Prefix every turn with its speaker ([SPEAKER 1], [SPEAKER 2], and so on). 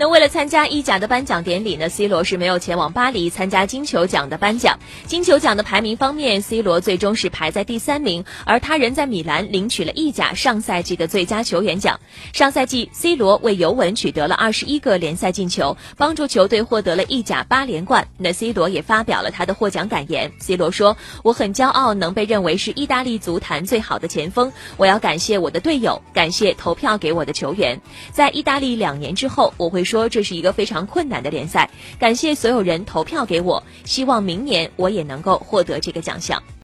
[SPEAKER 1] 那为了参加意甲的颁奖典礼呢，C 罗是没有前往巴黎参加金球奖的颁奖。金球奖的排名方面，C 罗最终是排在第三名，而他人在米兰领取了意甲上赛季的最佳球员奖。上赛季，C 罗为尤文取得了二十一个联赛进球，帮助球队获得了意甲八连冠。那 C 罗也发表了他的获奖感言。C 罗说：“我很骄傲能被认为是意大利足坛最好的前锋，我要感谢我的队友，感谢投票给我的球员。在意大利两年之后，我会说这是一个非常困难的联赛，感谢所有人投票给我，希望明年我也能够获得这个奖项。”